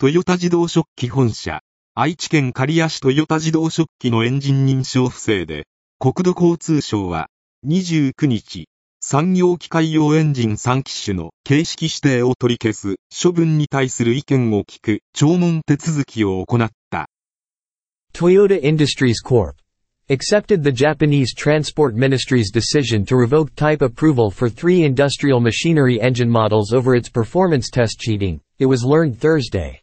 トヨタ自動食器本社、愛知県刈谷市トヨタ自動食器のエンジン認証不正で、国土交通省は、29日、産業機械用エンジン3機種の形式指定を取り消す処分に対する意見を聞く聴聞手続きを行った。Toyota Industries Corp. accepted the Japanese Transport Ministry's decision to revoke type approval for three industrial machinery engine models over its performance test cheating, it was learned Thursday.